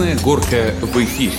Красная горка в эфире.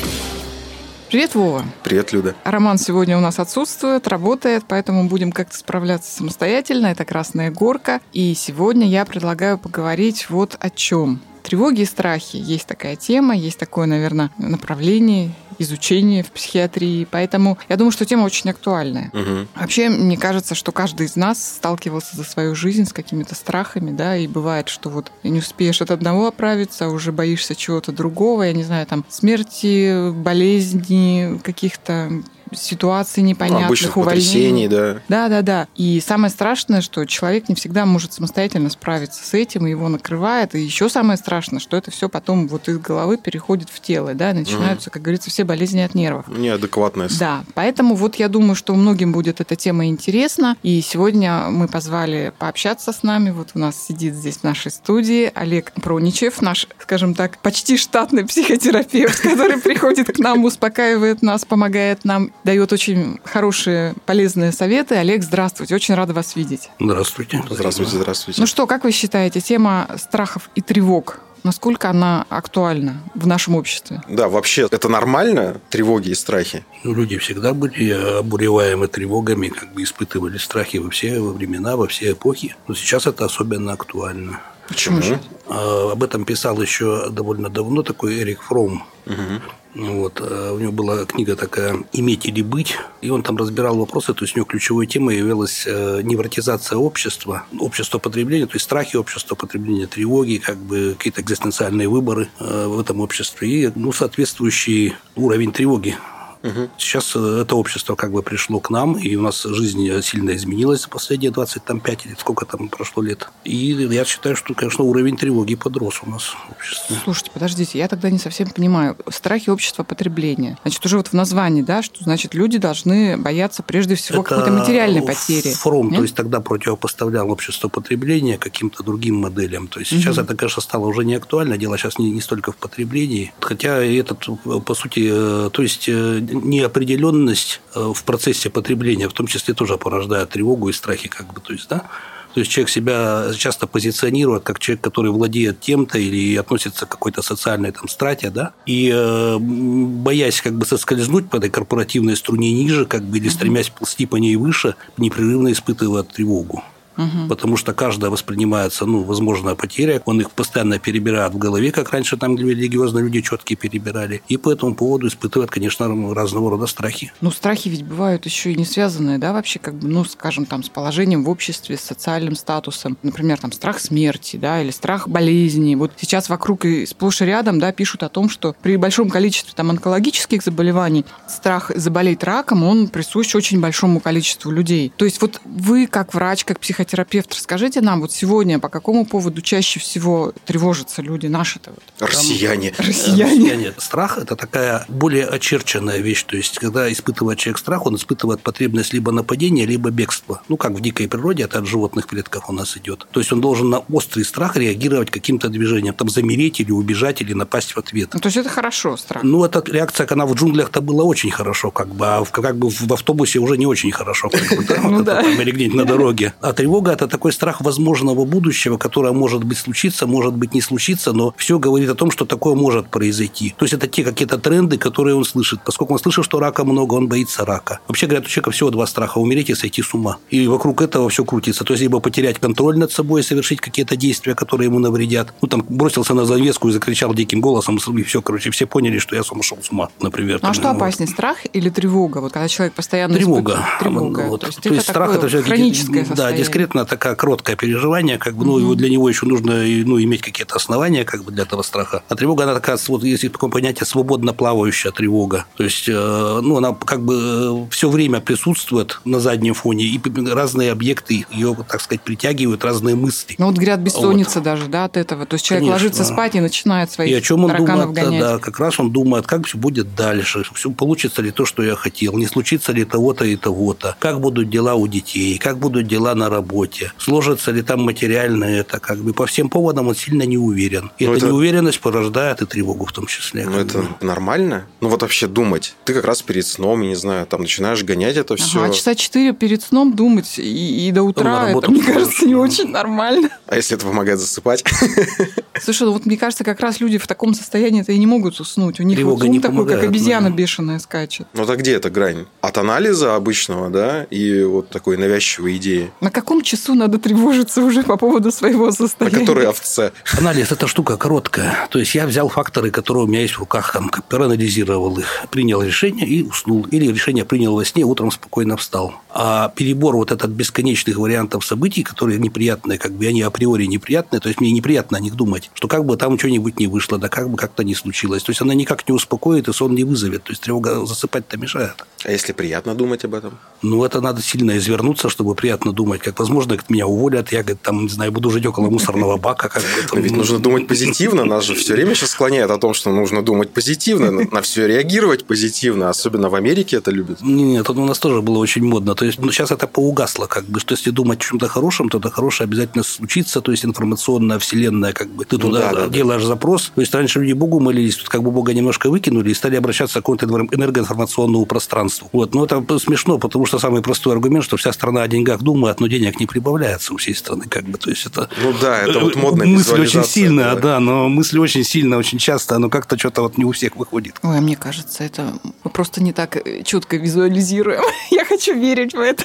Привет, Вова. Привет, Люда. Роман сегодня у нас отсутствует, работает, поэтому будем как-то справляться самостоятельно. Это «Красная горка». И сегодня я предлагаю поговорить вот о чем. Тревоги и страхи. Есть такая тема, есть такое, наверное, направление изучения в психиатрии. Поэтому я думаю, что тема очень актуальная. Угу. Вообще, мне кажется, что каждый из нас сталкивался за свою жизнь с какими-то страхами, да, и бывает, что вот не успеешь от одного оправиться, а уже боишься чего-то другого, я не знаю, там, смерти, болезни, каких-то ситуаций непонятных, Обычных увольнений. да. Да, да, да. И самое страшное, что человек не всегда может самостоятельно справиться с этим, и его накрывает. И еще самое страшное, что это все потом вот из головы переходит в тело, да, и начинаются, как говорится, все болезни от нервов. Неадекватность. Да, поэтому вот я думаю, что многим будет эта тема интересна. И сегодня мы позвали пообщаться с нами. Вот у нас сидит здесь в нашей студии Олег Проничев, наш, скажем так, почти штатный психотерапевт, который приходит к нам, успокаивает нас, помогает нам, дает очень хорошие, полезные советы. Олег, здравствуйте, очень рада вас видеть. Здравствуйте. Здравствуйте, здравствуйте. Ну что, как вы считаете, тема страхов и тревог Насколько она актуальна в нашем обществе? Да, вообще это нормально, тревоги и страхи? Ну, люди всегда были обуреваемы тревогами, как бы испытывали страхи во все времена, во все эпохи. Но сейчас это особенно актуально. Почему же? А, об этом писал еще довольно давно такой Эрик Фром. Угу. Вот. а У него была книга такая «Иметь или быть», и он там разбирал вопросы, то есть у него ключевой темой являлась э, невротизация общества, общество потребления, то есть страхи общества потребления, тревоги, как бы какие-то экзистенциальные выборы э, в этом обществе и ну, соответствующий уровень тревоги Угу. Сейчас э, это общество как бы пришло к нам, и у нас жизнь э, сильно изменилась за последние 25 или сколько там прошло лет. И я считаю, что, конечно, уровень тревоги подрос у нас в обществе. Слушайте, подождите, я тогда не совсем понимаю. Страхи общества потребления. Значит, уже вот в названии, да, что значит люди должны бояться прежде всего какой-то материальной потери. Фром, Нет? то есть тогда противопоставлял общество потребления каким-то другим моделям. То есть угу. сейчас это, конечно, стало уже не актуально. Дело сейчас не, не столько в потреблении. Хотя этот, по сути, э, то есть неопределенность э, в процессе потребления, в том числе тоже порождает тревогу и страхи, как бы, то есть, да, то есть человек себя часто позиционирует как человек, который владеет тем-то или относится к какой-то социальной там страте, да, и э, боясь как бы соскользнуть по этой корпоративной струне ниже, как бы или стремясь ползти по ней выше, непрерывно испытывает тревогу угу. потому что каждая воспринимается, ну, возможная потеря, он их постоянно перебирает в голове, как раньше там религиозно люди четкие перебирали, и по этому поводу испытывает, конечно, разного рода страхи. Ну, страхи ведь бывают еще и не связанные, да, вообще, как бы, ну, скажем, там, с положением в обществе, с социальным статусом, например, там, страх смерти, да, или страх болезни. Вот сейчас вокруг и сплошь и рядом, да, пишут о том, что при большом количестве там онкологических заболеваний страх заболеть раком, он присущ очень большому количеству людей. То есть вот вы, как врач, как психотерапевт, психотерапевт, расскажите нам вот сегодня, по какому поводу чаще всего тревожатся люди наши-то? Вот? Россияне. Россияне. Россияне. Страх – это такая более очерченная вещь. То есть, когда испытывает человек страх, он испытывает потребность либо нападения, либо бегства. Ну, как в дикой природе, это от животных клетках у нас идет. То есть, он должен на острый страх реагировать каким-то движением, там, замереть или убежать, или напасть в ответ. Ну, то есть, это хорошо, страх? Ну, эта реакция, она в джунглях-то была очень хорошо, как бы, а в, как бы в автобусе уже не очень хорошо, как бы, да? Ну, да. Или где-нибудь на дороге. А тревога это такой страх возможного будущего, которое может быть случиться, может быть не случиться, но все говорит о том, что такое может произойти. То есть это те какие-то тренды, которые он слышит. Поскольку он слышит, что рака много, он боится рака. Вообще говорят, у человека всего два страха – умереть и сойти с ума. И вокруг этого все крутится. То есть либо потерять контроль над собой и совершить какие-то действия, которые ему навредят. Ну, там, бросился на занавеску и закричал диким голосом, и все, короче, все поняли, что я сошел с ума, например. Ну, а что опаснее, вот. страх или тревога? Вот когда человек постоянно Тревога. Испытывает... Тревога. Вот. То есть, То есть страх – это все хроническое Да, дискретно конкретно такая кроткое переживание, как бы, ну, угу. для него еще нужно ну, иметь какие-то основания как бы, для этого страха. А тревога, она такая, вот, если такое понятие, свободно плавающая тревога. То есть, э, ну, она как бы э, все время присутствует на заднем фоне, и разные объекты ее, так сказать, притягивают, разные мысли. Ну, вот говорят, бессонница вот. даже, да, от этого. То есть, человек Конечно. ложится спать и начинает свои И о чем он думает, гонять. да, как раз он думает, как все будет дальше, все, получится ли то, что я хотел, не случится ли того-то и того-то, как будут дела у детей, как будут дела на работе, сложится ли там материально это, как бы по всем поводам он сильно не уверен. И эта это... неуверенность порождает и тревогу в том числе. Ну, это бы. нормально? Ну, вот вообще думать. Ты как раз перед сном, я не знаю, там начинаешь гонять это ага, все. А часа четыре перед сном думать и, и до утра, это, мне кажется, не очень нормально. А если это помогает засыпать? Слушай, ну вот мне кажется, как раз люди в таком состоянии-то и не могут уснуть. У них Тревога вот ум не такой, помогает, как обезьяна да. бешеная скачет. Ну так где эта грань? От анализа обычного, да, и вот такой навязчивой идеи, На каком часу надо тревожиться уже по поводу своего на состояния? которой овце. Анализ – это штука короткая. То есть я взял факторы, которые у меня есть в руках, там, проанализировал их, принял решение и уснул. Или решение принял во сне, утром спокойно встал. А перебор вот этот бесконечных вариантов событий, которые неприятные, как бы они априори неприятные, то есть мне неприятно о них думать, что как бы там что-нибудь не вышло, да как бы как-то не случилось. То есть она никак не успокоит и сон не вызовет. То есть тревога засыпать-то мешает. А если приятно думать об этом? Ну, это надо сильно извернуться, чтобы приятно думать. Как, возможно, как меня уволят, я, говорит, там, не знаю, буду жить около мусорного бака. Как бы, там, ведь ну, нужно думать позитивно. Нас же все время сейчас склоняет о том, что нужно думать позитивно, на- все реагировать позитивно. Особенно в Америке это любят. Нет, это у нас тоже было очень модно. То есть, ну, сейчас это поугасло, как бы, что если думать о чем-то хорошем, то это хорошее обязательно случится, то есть информационная вселенная, как бы, ты Ну туда да, да, да. делаешь запрос. То есть, раньше люди Богу молились, тут как бы Бога немножко выкинули и стали обращаться к какому-то энер- энергоинформационному пространству. Вот. Но это смешно, потому что самый простой аргумент, что вся страна о деньгах думает, но денег не прибавляется у всей страны, как бы, то есть это... Ну да, это вот модная Мысль очень сильная, да. да, но мысль очень сильно, очень часто, но как-то что-то вот не у всех выходит. Ой, а мне кажется, это мы просто не так четко визуализируем. Я хочу верить в это.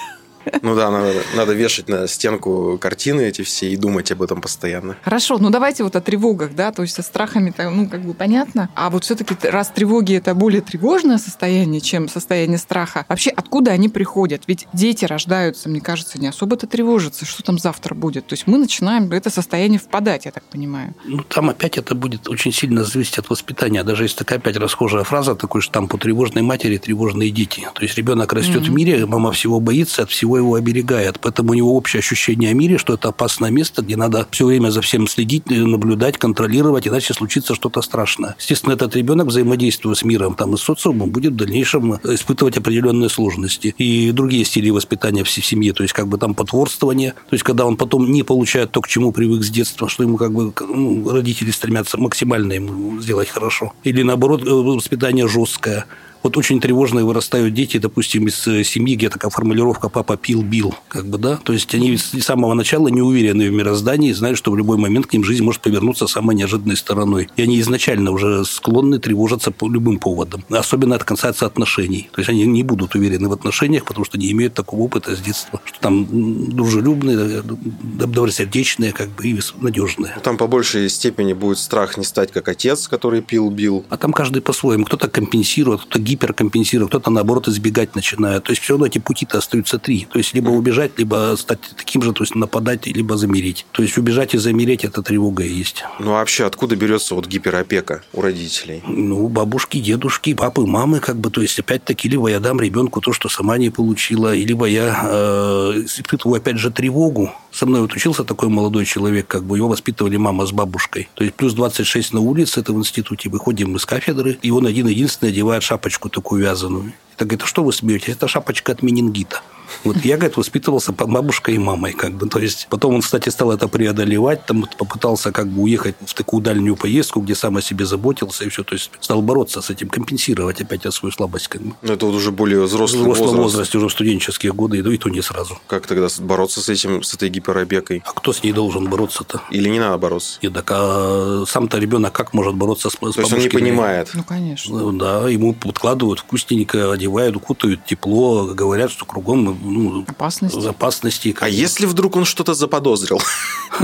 Ну да, надо, надо вешать на стенку картины эти все и думать об этом постоянно. Хорошо, ну давайте вот о тревогах, да, то есть со страхами, ну, как бы понятно. А вот все-таки раз тревоги это более тревожное состояние, чем состояние страха, вообще откуда они приходят? Ведь дети рождаются, мне кажется, не особо-то тревожатся, что там завтра будет. То есть мы начинаем в это состояние впадать, я так понимаю. Ну, там опять это будет очень сильно зависеть от воспитания. Даже есть такая опять расхожая фраза, такой штамп у тревожной матери тревожные дети. То есть ребенок растет в мире, мама всего боится, от всего его оберегает. Поэтому у него общее ощущение о мире, что это опасное место, где надо все время за всем следить, наблюдать, контролировать, иначе случится что-то страшное. Естественно, этот ребенок, взаимодействуя с миром там, и с социумом, будет в дальнейшем испытывать определенные сложности. И другие стили воспитания в семье, то есть как бы там потворствование, то есть когда он потом не получает то, к чему привык с детства, что ему как бы ну, родители стремятся максимально ему сделать хорошо. Или наоборот, э, воспитание жесткое. Вот очень тревожные вырастают дети, допустим, из э, семьи, где такая формулировка «папа пил, бил». Как бы, да? То есть они с самого начала не уверены в мироздании, знают, что в любой момент к ним жизнь может повернуться самой неожиданной стороной. И они изначально уже склонны тревожиться по любым поводам. Особенно это касается отношений. То есть они не будут уверены в отношениях, потому что не имеют такого опыта с детства, что там дружелюбные, э, добросердечные, как бы, и надежные. Ну, Там по большей степени будет страх не стать как отец, который пил, бил. А там каждый по-своему. Кто-то компенсирует, кто-то гиперкомпенсирует, кто-то, наоборот, избегать начинает. То есть, все равно эти пути-то остаются три. То есть, либо убежать, либо стать таким же, то есть, нападать, либо замереть. То есть, убежать и замереть – это тревога и есть. Ну а вообще, откуда берется вот гиперопека у родителей? Ну, бабушки, дедушки, папы, мамы, как бы, то есть, опять-таки, либо я дам ребенку то, что сама не получила, либо я э, испытываю, опять же, тревогу. Со мной вот учился такой молодой человек, как бы его воспитывали мама с бабушкой. То есть, плюс 26 на улице, это в институте, выходим мы с кафедры, и он один-единственный одевает шапочку такую вязаную. Так говорит, а что вы смеетесь? Это шапочка от менингита. Вот я, говорит, воспитывался по бабушкой и мамой, как бы. То есть потом он, кстати, стал это преодолевать, там вот попытался как бы уехать в такую дальнюю поездку, где сам о себе заботился и все. То есть стал бороться с этим, компенсировать опять свою слабость, как бы. Ну это вот уже более взрослый взрослом возраст. возрасте, уже в студенческие годы, и то не сразу. Как тогда бороться с этим, с этой гиперопекой? А кто с ней должен бороться-то? Или не надо бороться? И так, а сам-то ребенок как может бороться с, с То есть он не понимает. Ну, конечно. Ну, Да, ему подкладывают вкусненько, одевают, укутают тепло, говорят, что кругом ну, Опасность. опасности. А если вдруг он что-то заподозрил?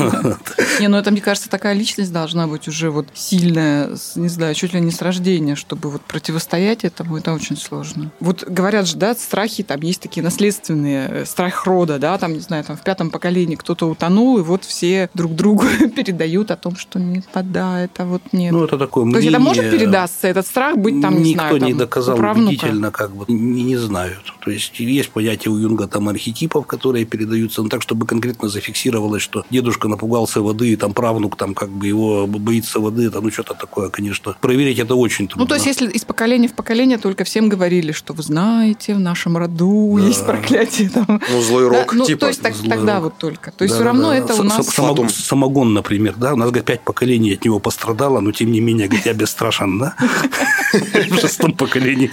Не, ну это, мне кажется, такая личность должна быть уже вот сильная, не знаю, чуть ли не с рождения, чтобы вот противостоять этому, это очень сложно. Вот говорят же, да, страхи, там есть такие наследственные, э, страх рода, да, там, не знаю, там в пятом поколении кто-то утонул, и вот все друг другу передают о том, что нет, да, это вот нет. Ну, это такое То есть это может мнение. передаться, этот страх быть там, не Никто знаю, там, не доказал убедительно, как бы не, не знают. То есть есть понятие Юнга там архетипов, которые передаются, но так, чтобы конкретно зафиксировалось, что дедушка напугался воды, и там правнук там как бы его боится воды, это ну что-то такое, конечно. Проверить это очень трудно. Ну, то есть, если из поколения в поколение только всем говорили, что вы знаете, в нашем роду Да. есть проклятие там. Ну, злой Да, рок, ну, типа. то есть так- тогда рок. вот только. То есть Да, все равно да. это у нас... Самогон, самогон, например, да, у нас, говорит, пять поколений от него пострадало, но тем не менее, говорит, я бесстрашен, да? В шестом поколении.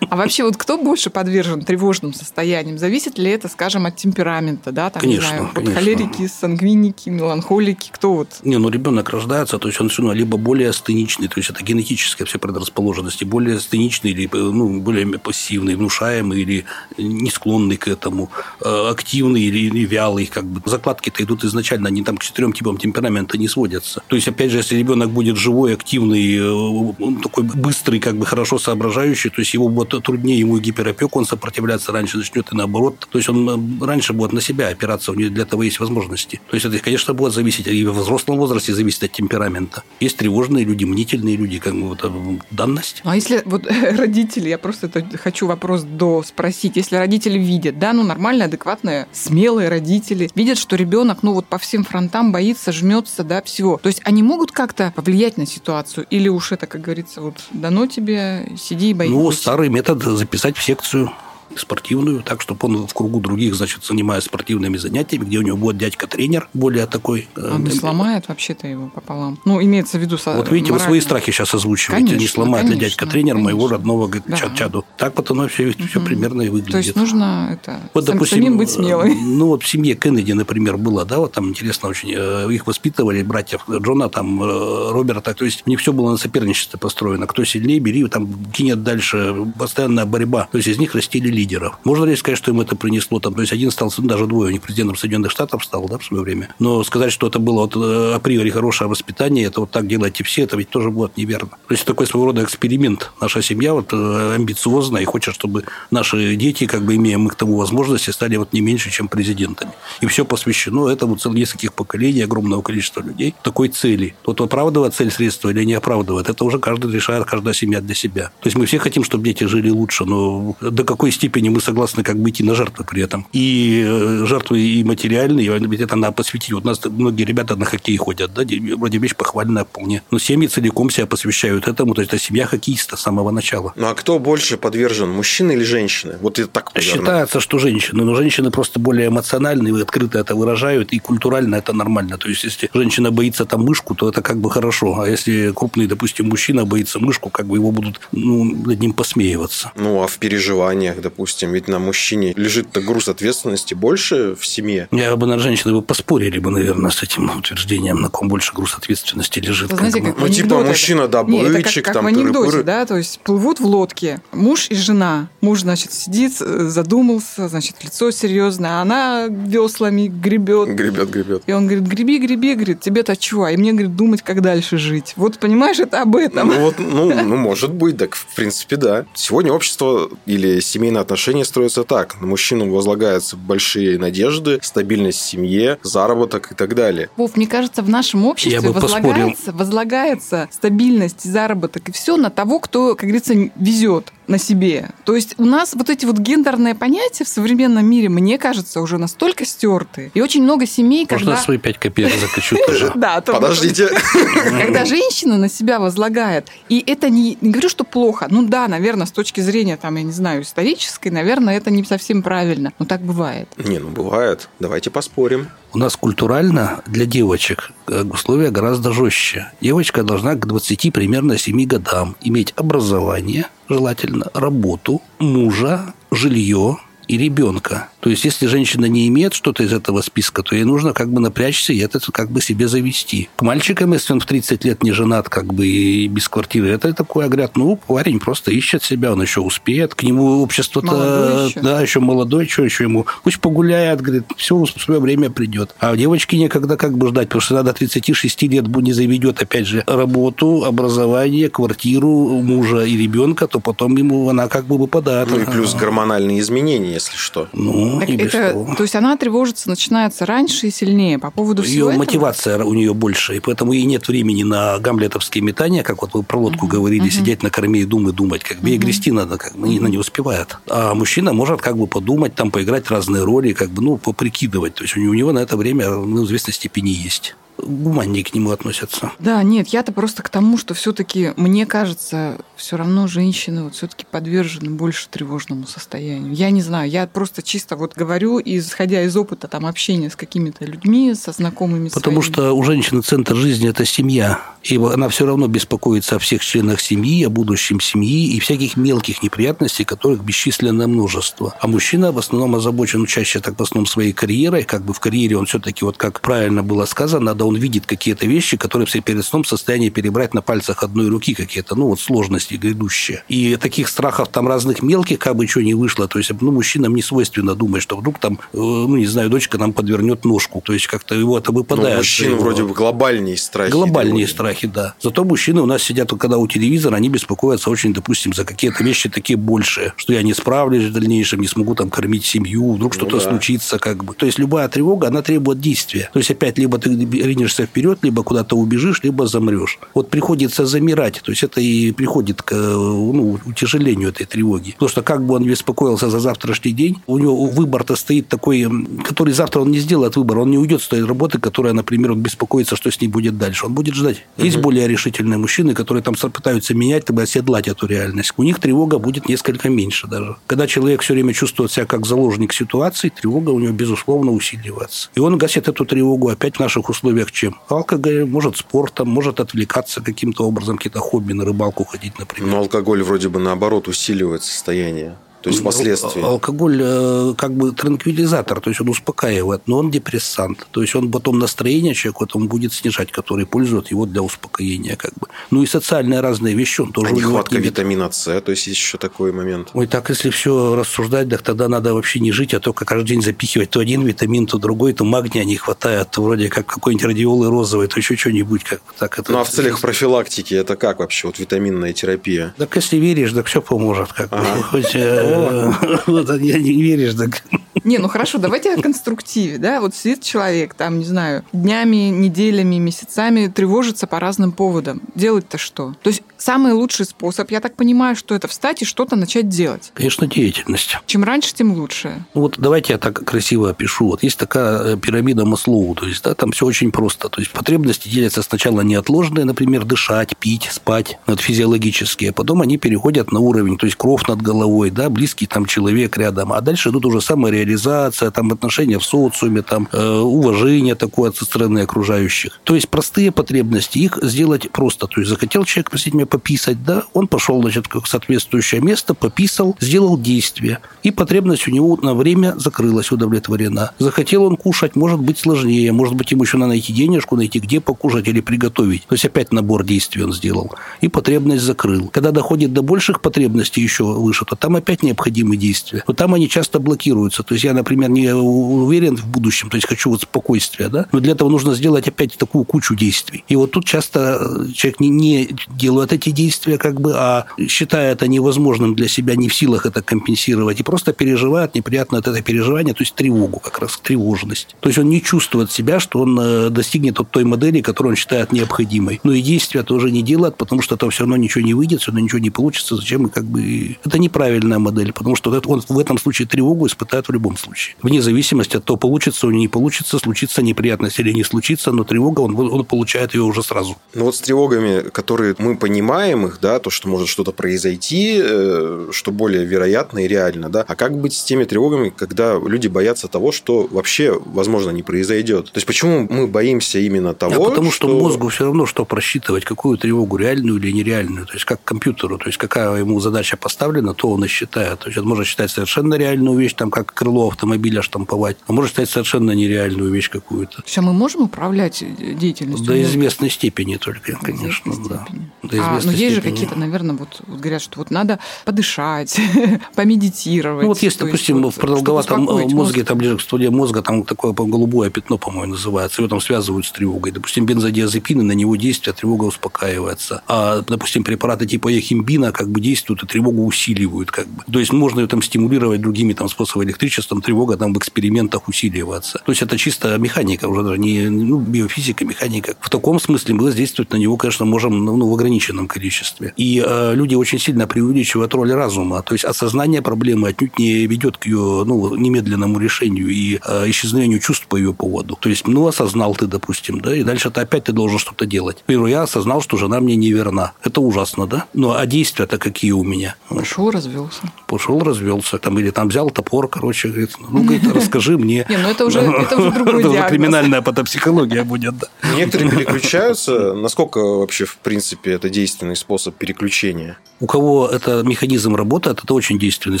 А вообще вот кто больше подвержен тревожным состояниям? Зависит ли это, скажем, от темперамента, да? Там, конечно, не знаю, конечно. Вот холерики, сангвиники, меланхолики, кто вот? Не, ну ребенок рождается, то есть он все равно либо более астеничный, то есть это генетическая все предрасположенности, более астеничный или ну, более пассивный, внушаемый или не склонный к этому, э, активный или, вялый, как бы закладки-то идут изначально, они там к четырем типам темперамента не сводятся. То есть, опять же, если ребенок будет живой, активный, э, такой быстрый, как бы хорошо соображающий, то есть его будет труднее ему гиперопеку, он сопротивляться раньше начнет и наоборот. То есть он э, раньше будет на себя опираться, у него для этого есть возможности. То есть это, конечно, будет зависеть и в взрослом возрасте зависит от темперамента. Есть тревожные люди, мнительные люди, как бы вот данность. А если вот родители, я просто это хочу вопрос до спросить, если родители видят, да, ну нормальные, адекватные, смелые родители, видят, что ребенок, ну вот по всем фронтам боится, жмется, да, всего. То есть они могут как-то повлиять на ситуацию или уж это, как говорится, вот дано тебе, сиди и боись. Ну, старый метод записать в секцию спортивную, так, чтобы он в кругу других, значит, занимаясь спортивными занятиями, где у него будет дядька-тренер, более такой... Э, Он не сломает вообще-то его пополам. Ну, имеется в виду... Вот видите, вы свои страхи сейчас озвучиваете. Конечно, не сломает ли дядька-тренер моего родного да. чаду. Так вот оно все, все угу. примерно и выглядит. То есть нужно это, вот, сам, допустим, самим быть смелым. Ну, вот в семье Кеннеди, например, было, да, вот там интересно очень, э, их воспитывали, братьев Джона, там, э, Роберта, то есть них все было на соперничестве построено. Кто сильнее, бери, там, кинет дальше, постоянная борьба. То есть из них растили лидеров. Можно ли сказать, что им это принесло? Там, то есть один стал, даже двое, у них президентом Соединенных Штатов стал да, в свое время. Но сказать, что это было вот э, априори хорошее воспитание, это вот так делайте все, это ведь тоже будет неверно. То есть такой своего рода эксперимент. Наша семья вот э, амбициозна и хочет, чтобы наши дети, как бы имея мы к тому возможности, стали вот не меньше, чем президентами. И все посвящено этому целых нескольких поколений, огромного количества людей такой цели. Вот оправдывает цель средства или не оправдывает, это уже каждый решает, каждая семья для себя. То есть мы все хотим, чтобы дети жили лучше, но до какой степени мы согласны как бы идти на жертвы при этом. И э, жертвы и материальные, ведь это надо посвятить. Вот у нас многие ребята на хоккей ходят, да, вроде вещь похвальная вполне. Но семьи целиком себя посвящают этому, то есть это семья хоккеиста с самого начала. Ну а кто больше подвержен, мужчины или женщины? Вот это так наверное. Считается, что женщины, но женщины просто более эмоциональные, открыто это выражают, и культурально это нормально. То есть, если женщина боится там мышку, то это как бы хорошо. А если крупный, допустим, мужчина боится мышку, как бы его будут ну, над ним посмеиваться. Ну, а в переживаниях, допустим, ведь на мужчине лежит груз ответственности больше в семье. Я бы на женщины бы поспорили бы, наверное, с этим утверждением, на ком больше груз ответственности лежит. Вы знаете, как ну, типа мужчина добытчик, как, как там в анекдоте, да, то есть плывут в лодке муж и жена. Муж, значит, сидит, э, задумался, значит, лицо серьезное, а она веслами гребет. Гребет, гребет. И он говорит, греби, греби, говорит, тебе-то чего? И мне, говорит, думать, как дальше жить. Вот, понимаешь, это об этом. Ну, вот, ну, ну, может быть, так, в принципе, да. Сегодня общество или семейные отношения строятся так. На мужчину возлагаются большие надежды, стабильность в семье, заработок и так далее. Вов, мне кажется, в нашем обществе возлагается, возлагается стабильность, заработок и все на того, кто, как говорится, везет на себе. То есть у нас вот эти вот гендерные понятия в современном мире, мне кажется, уже настолько стерты. И очень много семей, когда... Можно свои пять копеек закачу тоже? Да. Подождите. Когда женщина на себя возлагает, и это не, не говорю, что плохо, ну да, наверное, с точки зрения, там, я не знаю, исторической, наверное, это не совсем правильно, но так бывает. Не, ну бывает. Давайте поспорим. У нас культурально для девочек условия гораздо жестче. Девочка должна к 20 примерно 7 годам иметь образование, желательно работу, мужа, жилье и ребенка. То есть, если женщина не имеет что-то из этого списка, то ей нужно как бы напрячься и это как бы себе завести. К мальчикам, если он в 30 лет не женат, как бы и без квартиры, это такое, говорят, ну, парень просто ищет себя, он еще успеет. К нему общество-то, еще. да, еще молодой, что еще ему, пусть погуляет, говорит, все в свое время придет. А девочке некогда как бы ждать, потому что надо 36 лет не заведет, опять же, работу, образование, квартиру, мужа и ребенка, то потом ему она как бы выпадает. Ну и плюс гормональные изменения, если что. Ну, так это, то есть она тревожится начинается раньше и сильнее по поводу ее всего Ее мотивация у нее больше, и поэтому ей нет времени на гамлетовские метания, как вот вы про лодку uh-huh. говорили, uh-huh. сидеть на корме и думать, думать, как бы uh-huh. ей грести надо, как бы она не успевает. А мужчина может как бы подумать, там поиграть разные роли, как бы, ну, поприкидывать. То есть у него на это время ну, в известной степени есть. Гуманнее к нему относятся. Да, нет, я-то просто к тому, что все-таки, мне кажется, все равно женщины вот все-таки подвержены больше тревожному состоянию. Я не знаю, я просто чисто вот говорю, исходя из опыта там общения с какими-то людьми, со знакомыми Потому своими. что у женщины центр жизни – это семья. И она все равно беспокоится о всех членах семьи, о будущем семьи и всяких мелких неприятностей, которых бесчисленное множество. А мужчина в основном озабочен ну, чаще так в основном своей карьерой. Как бы в карьере он все-таки, вот как правильно было сказано, надо он видит какие-то вещи, которые все перед сном в состоянии перебрать на пальцах одной руки какие-то, ну вот сложности грядущие. И таких страхов там разных мелких, как бы что не вышло. То есть, ну, мужчинам не свойственно думать, что вдруг там, э, ну, не знаю, дочка нам подвернет ножку. То есть, как-то его это выпадает. Ну, мужчин вроде бы глобальнее страхи. Глобальнее страхи, да. Зато мужчины у нас сидят, когда у телевизора, они беспокоятся очень, допустим, за какие-то вещи такие большие, что я не справлюсь в дальнейшем, не смогу там кормить семью, вдруг что-то Ну да. случится, как бы. То есть, любая тревога, она требует действия. То есть, опять, либо ты ринешься вперед, либо куда-то убежишь, либо замрешь. Вот приходится замирать. То есть, это и приходит к ну, утяжелению этой тревоги. Потому что как бы он беспокоился за завтрашний день, у него выбор-то стоит такой, который завтра он не сделает выбор, он не уйдет с той работы, которая, например, он беспокоится, что с ней будет дальше. Он будет ждать. Есть более решительные мужчины, которые там пытаются менять, чтобы оседлать эту реальность. У них тревога будет несколько меньше даже. Когда человек все время чувствует себя как заложник ситуации, тревога у него, безусловно, усиливается. И он гасит эту тревогу опять в наших условиях чем? Алкоголь, может, спортом, может отвлекаться каким-то образом, какие-то хобби, на рыбалку ходить, например. Но алкоголь вроде бы наоборот усиливает состояние. То есть впоследствии. Ал- Алкоголь э, как бы транквилизатор, то есть он успокаивает, но он депрессант. То есть он потом настроение человеку он будет снижать, который пользует его для успокоения. Как бы. Ну и социальные разные вещи он тоже А нехватка отнимет. витамина С, то есть есть еще такой момент. Ой, так если все рассуждать, так тогда надо вообще не жить, а только каждый день запихивать то один витамин, то другой, то магния не хватает, то вроде как какой-нибудь радиолы розовый, то еще что-нибудь. Как так это Ну а в целях профилактики это как вообще? Вот витаминная терапия. Так если веришь, так все поможет. Как бы. Ага. Хоть, вот, я не веришь, так Не, ну хорошо, давайте о конструктиве, да, вот сидит человек, там, не знаю, днями, неделями, месяцами тревожится по разным поводам. Делать-то что? То есть самый лучший способ, я так понимаю, что это встать и что-то начать делать. конечно, деятельность. Чем раньше, тем лучше. Ну, Вот давайте я так красиво опишу. Вот есть такая э, пирамида Маслоу, то есть да, там все очень просто. То есть потребности делятся сначала неотложные, например, дышать, пить, спать, вот физиологические, а потом они переходят на уровень, то есть кровь над головой, да, близкий там человек рядом, а дальше идут уже самореализация, там отношения в социуме, там э, уважение такое со стороны окружающих. То есть простые потребности, их сделать просто. То есть захотел человек, простите меня, пописать, да, он пошел, значит, в соответствующее место, пописал, сделал действие, и потребность у него на время закрылась, удовлетворена. Захотел он кушать, может быть сложнее, может быть ему еще надо найти денежку, найти где покушать или приготовить. То есть опять набор действий он сделал, и потребность закрыл. Когда доходит до больших потребностей еще выше, то там опять необходимы действия. Но там они часто блокируются. То есть я, например, не уверен в будущем, то есть хочу вот спокойствия, да, но для этого нужно сделать опять такую кучу действий. И вот тут часто человек не, не делает эти действия, как бы, а считая это невозможным для себя, не в силах это компенсировать, и просто переживает неприятно от этого переживания, то есть тревогу, как раз тревожность. То есть он не чувствует себя, что он э, достигнет от той модели, которую он считает необходимой. Но и действия тоже не делает, потому что там все равно ничего не выйдет, все равно ничего не получится. Зачем? И как бы это неправильная модель, потому что он в этом случае тревогу испытает в любом случае. Вне зависимости от того, получится у него, не получится, случится неприятность или не случится, но тревога, он, он получает ее уже сразу. Ну вот с тревогами, которые мы понимаем их, да, то, что может что-то произойти, э, что более вероятно и реально, да. А как быть с теми тревогами, когда люди боятся того, что вообще, возможно, не произойдет? То есть почему мы боимся именно того, а потому что, мозгу все равно, что просчитывать, какую тревогу, реальную или нереальную. То есть как компьютеру, то есть какая ему задача поставлена, то он и считает. То есть он может считать совершенно реальную вещь, там как крыло автомобиля штамповать, а может считать совершенно нереальную вещь какую-то. Все, мы можем управлять э, деятельностью? До известной степени только, До конечно, известной да. степени. До А, но есть же какие-то, наверное, вот, вот говорят, что вот надо подышать, помедитировать. Ну, вот есть, допустим, вот, в продолговатом мозге, мозг. там ближе к стволе мозга, там такое голубое пятно, по-моему, называется, его там связывают с тревогой. Допустим, бензодиазепины, на него действие, тревога успокаивается. А, допустим, препараты типа ехимбина как бы действуют и тревогу усиливают. Как бы. То есть можно там стимулировать другими там, способами электричества там тревога там в экспериментах усиливаться. То есть это чисто механика, уже даже не ну, биофизика, механика. В таком смысле мы воздействовать на него, конечно, можем ну, в ограниченном количестве. И э, люди очень сильно преувеличивают роль разума. То есть осознание проблемы отнюдь не ведет к ее ну, немедленному решению и э, исчезновению чувств по ее поводу. То есть, ну, осознал ты, допустим, да, и дальше ты опять ты должен что-то делать. Первое, я осознал, что жена мне не верна. Это ужасно, да? Ну, а действия-то какие у меня? Пошел, развелся. Пошел, развелся. Там, или там взял топор, короче, говорит, ну, говорит, расскажи мне. Не, ну это уже, это уже другой диагноз. Криминальная патопсихология будет, да. Некоторые переключаются. Насколько вообще, в принципе, это действенный способ переключения? У кого это механизм работает, это очень действенный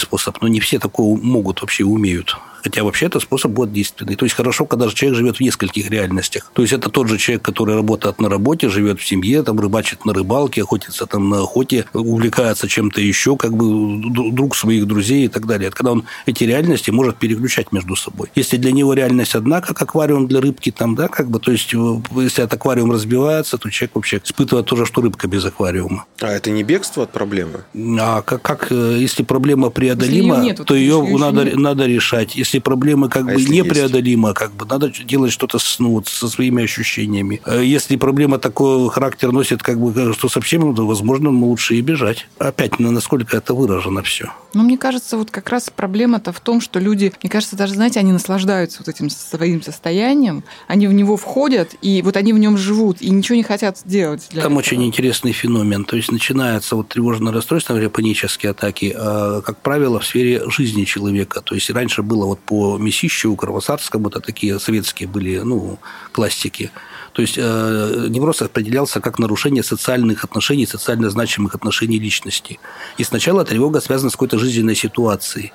способ, но не все такое могут вообще умеют. Хотя вообще это способ будет действенный. То есть хорошо, когда человек живет в нескольких реальностях. То есть это тот же человек, который работает на работе, живет в семье, там рыбачит на рыбалке, охотится там на охоте, увлекается чем-то еще, как бы друг своих друзей и так далее. Это когда он эти реальности может переключать между собой. Если для него реальность одна, как аквариум для рыбки, там, да, как бы, то есть э, если этот аквариум разбивается, то человек вообще испытывает то же, что рыбка без аквариума. А это не бегство от проблемы? А как, как э, если проблема преодолима, если ее нет, то ее, ее надо, надо решать. Если если проблема как а бы непреодолима, есть? как бы надо делать что-то с, ну, вот, со своими ощущениями. А если проблема такой характер носит, как бы, что совсем, то, возможно, лучше и бежать. Опять, насколько это выражено все. Ну, мне кажется, вот как раз проблема-то в том, что люди, мне кажется, даже, знаете, они наслаждаются вот этим своим состоянием, они в него входят, и вот они в нем живут, и ничего не хотят сделать. Там этого. очень интересный феномен. То есть начинается вот тревожное расстройство, например, панические атаки, а, как правило, в сфере жизни человека. То есть раньше было вот по Месищеву, Кровосарскому, это такие советские были ну, классики. То есть э, невроз определялся как нарушение социальных отношений, социально значимых отношений личности. И сначала тревога связана с какой-то жизненной ситуацией.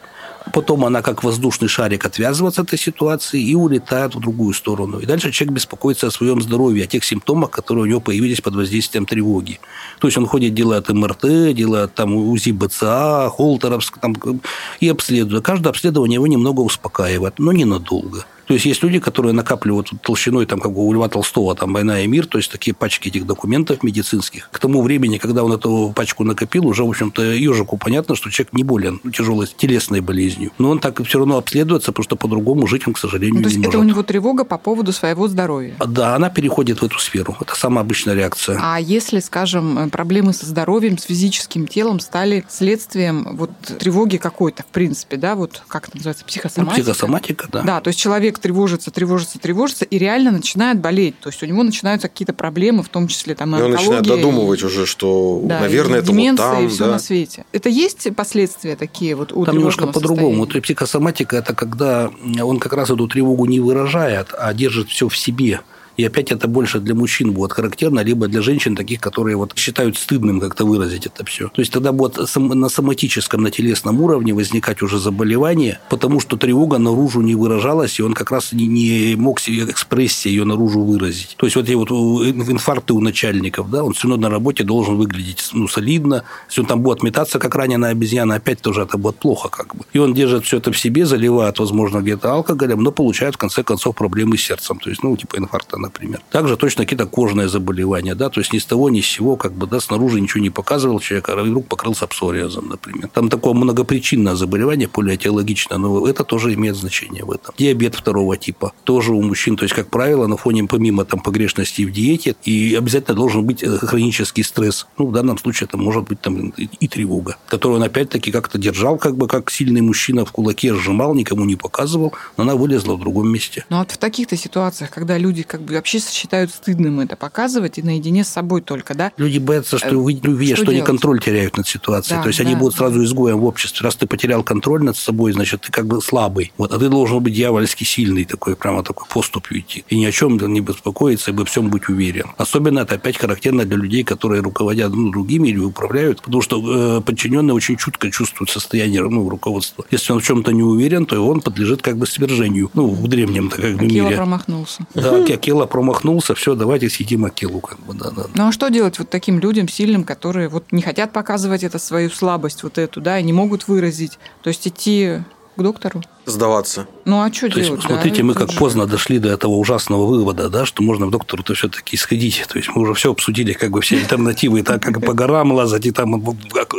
Потом она как воздушный шарик отвязывается от этой ситуации и улетает в другую сторону. И дальше человек беспокоится о своем здоровье, о тех симптомах, которые у него появились под воздействием тревоги. То есть он ходит, делает МРТ, делает там УЗИ БЦА, Холтеровск, там, и обследует. Каждое обследование его немного успокаивает, но ненадолго. То есть есть люди, которые накапливают толщиной, там, как у Льва Толстого, там, «Война и мир», то есть такие пачки этих документов медицинских. К тому времени, когда он эту пачку накопил, уже, в общем-то, ежику понятно, что человек не болен тяжелой телесной болезнью. Но он так все равно обследуется, потому что по-другому жить он, к сожалению, ну, то есть не это может. у него тревога по поводу своего здоровья? Да, она переходит в эту сферу. Это самая обычная реакция. А если, скажем, проблемы со здоровьем, с физическим телом стали следствием вот тревоги какой-то, в принципе, да, вот как это называется, психосоматика? Ну, психосоматика, да. Да, то есть человек тревожится, тревожится, тревожится, тревожится и реально начинает болеть. То есть у него начинаются какие-то проблемы, в том числе там и он начинает додумывать и, уже, что, да, наверное, это вот там. и все да. на свете. Это есть последствия такие вот у Там немножко по-другому. Вот психосоматика – это когда он как раз эту тревогу не выражает, а держит все в себе. И опять это больше для мужчин будет характерно, либо для женщин таких, которые вот считают стыдным как-то выразить это все. То есть тогда будет на соматическом, на телесном уровне возникать уже заболевание, потому что тревога наружу не выражалась, и он как раз не, мог себе экспрессии ее наружу выразить. То есть вот эти вот инфаркты у начальников, да, он все равно на работе должен выглядеть ну, солидно. Если он там будет метаться, как раненая обезьяна, опять тоже это будет плохо как бы. И он держит все это в себе, заливает, возможно, где-то алкоголем, но получает в конце концов проблемы с сердцем. То есть, ну, типа инфаркта, например. Также точно какие-то кожные заболевания, да, то есть ни с того, ни с сего, как бы, да, снаружи ничего не показывал человек, а вдруг покрылся псориазом, например. Там такое многопричинное заболевание, полиэтиологичное, но это тоже имеет значение в этом. Диабет второго типа тоже у мужчин, то есть, как правило, на фоне помимо там погрешности в диете, и обязательно должен быть э, хронический стресс. Ну, в данном случае это может быть там и тревога, которую он опять-таки как-то держал, как бы как сильный мужчина в кулаке сжимал, никому не показывал, но она вылезла в другом месте. Ну, вот в таких-то ситуациях, когда люди как бы вообще считают стыдным это показывать и наедине с собой только, да? Люди боятся, что, увидят, что, что они контроль теряют над ситуацией. Да, То есть да, они будут да. сразу изгоем в обществе. Раз ты потерял контроль над собой, значит, ты как бы слабый. Вот, а ты должен быть дьявольски сильный такой, прямо такой поступью идти. И ни о чем не беспокоиться, и во всем быть уверен. Особенно это опять характерно для людей, которые руководят ну, другими или управляют, потому что э, подчиненные очень чутко чувствуют состояние ну, руководства. Если он в чем-то не уверен, то он подлежит как бы свержению. Ну, в древнем как бы, мире. промахнулся. Да, Акела промахнулся, все, давайте съедим Акилу. Как бы, да, да. Ну а что делать вот таким людям сильным, которые вот не хотят показывать это свою слабость вот эту, да, и не могут выразить? То есть идти к доктору? Сдаваться. Ну а что То есть, делать? смотрите, да? мы как же- поздно дошли до этого ужасного вывода, да, что можно к доктору-то все-таки сходить. То есть мы уже все обсудили, как бы все альтернативы, и так как по горам лазать, и там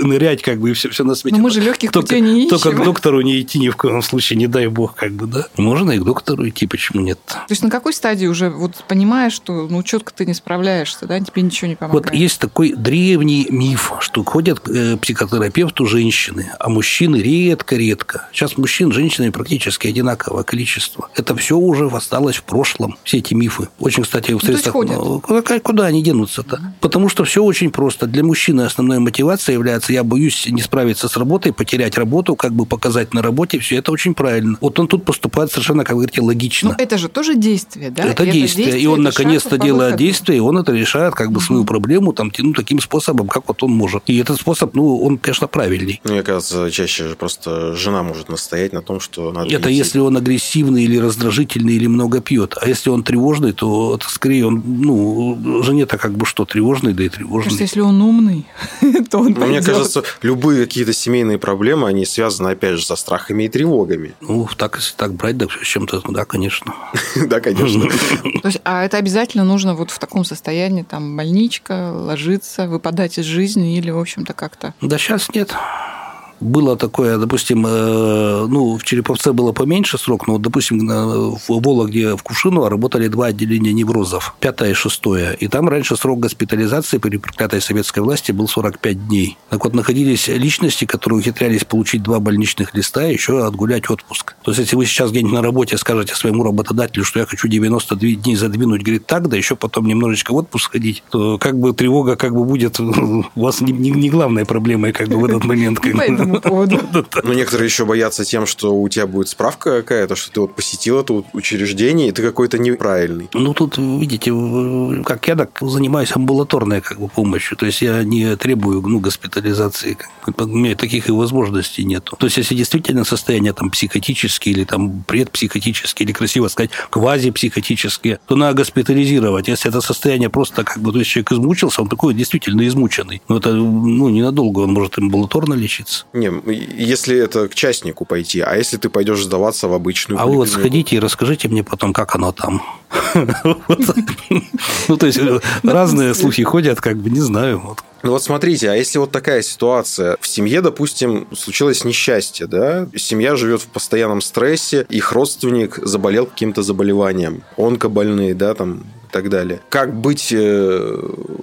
нырять, как бы, и все, все на свете. Но мы же легких только, путей не Только ищем. к доктору не идти ни в коем случае, не дай бог, как бы, да. Можно и к доктору идти, почему нет? То есть на какой стадии уже вот понимаешь, что ну четко ты не справляешься, да, тебе ничего не помогает? Вот есть такой древний миф, что ходят к э, психотерапевту женщины, а мужчины редко-редко. Сейчас мужчин с женщинами практически одинаковое количество. Это все уже осталось в прошлом, все эти мифы. Очень, кстати, в Ну, средствах... Ну, Куда, куда они денутся-то? Потому что все очень просто. Для мужчины основной мотивацией является «я боюсь не справиться с работой, потерять работу, как бы показать на работе». Все это очень правильно. Вот он тут поступает совершенно, как вы говорите, логично. Ну, это же тоже действие, да? Это И действие. И он это наконец-то делает действие, и он это решает как бы свою проблему там, ну, таким способом, как вот он может. И этот способ, ну, он, конечно, правильный. Мне кажется, чаще же просто жена может настоять на том, что надо Это идти. если он агрессивный или раздражительный, или много пьет. А если он тревожный, то это скорее он, ну, жене-то как бы что, тревожный, да и тревожный. Кажется, если он умный, то он Но мне кажется, любые какие-то семейные проблемы, они связаны, опять же, со страхами и тревогами. Ну, так, если так брать, да, с чем-то, да, конечно. Да, конечно. То есть, а это обязательно нужно вот в таком состоянии, там, больничка, ложиться, выпадать из жизни или, в общем-то, как-то... Да сейчас нет. Было такое, допустим, э, ну, в Череповце было поменьше срок, но, допустим, в Вологде, в Кувшиново работали два отделения неврозов, пятое и шестое. И там раньше срок госпитализации при проклятой советской власти был 45 дней. Так вот, находились личности, которые ухитрялись получить два больничных листа и еще отгулять отпуск. То есть, если вы сейчас где-нибудь на работе скажете своему работодателю, что я хочу 92 дней задвинуть, говорит, так, да еще потом немножечко в отпуск ходить, то как бы тревога как бы будет у вас не, не- не главной проблемой как бы в этот момент. как бы. Этому поводу. Но некоторые еще боятся тем, что у тебя будет справка какая-то, что ты вот посетил это учреждение, и ты какой-то неправильный. Ну, тут, видите, как я так занимаюсь амбулаторной как бы, помощью. То есть, я не требую ну, госпитализации. У меня таких и возможностей нету. То есть, если действительно состояние там психотические или там предпсихотические, или красиво сказать, квазипсихотические, то надо госпитализировать. Если это состояние просто как бы, то есть, человек измучился, он такой действительно измученный. Но это, ну, ненадолго, он может амбулаторно лечиться. Не, если это к частнику пойти, а если ты пойдешь сдаваться в обычную А вы вот сходите и расскажите мне потом, как оно там. Ну, то есть, разные слухи ходят, как бы, не знаю. Ну вот смотрите, а если вот такая ситуация, в семье, допустим, случилось несчастье, да, семья живет в постоянном стрессе, их родственник заболел каким-то заболеванием, онкобольные, да, там и так далее. Как быть э,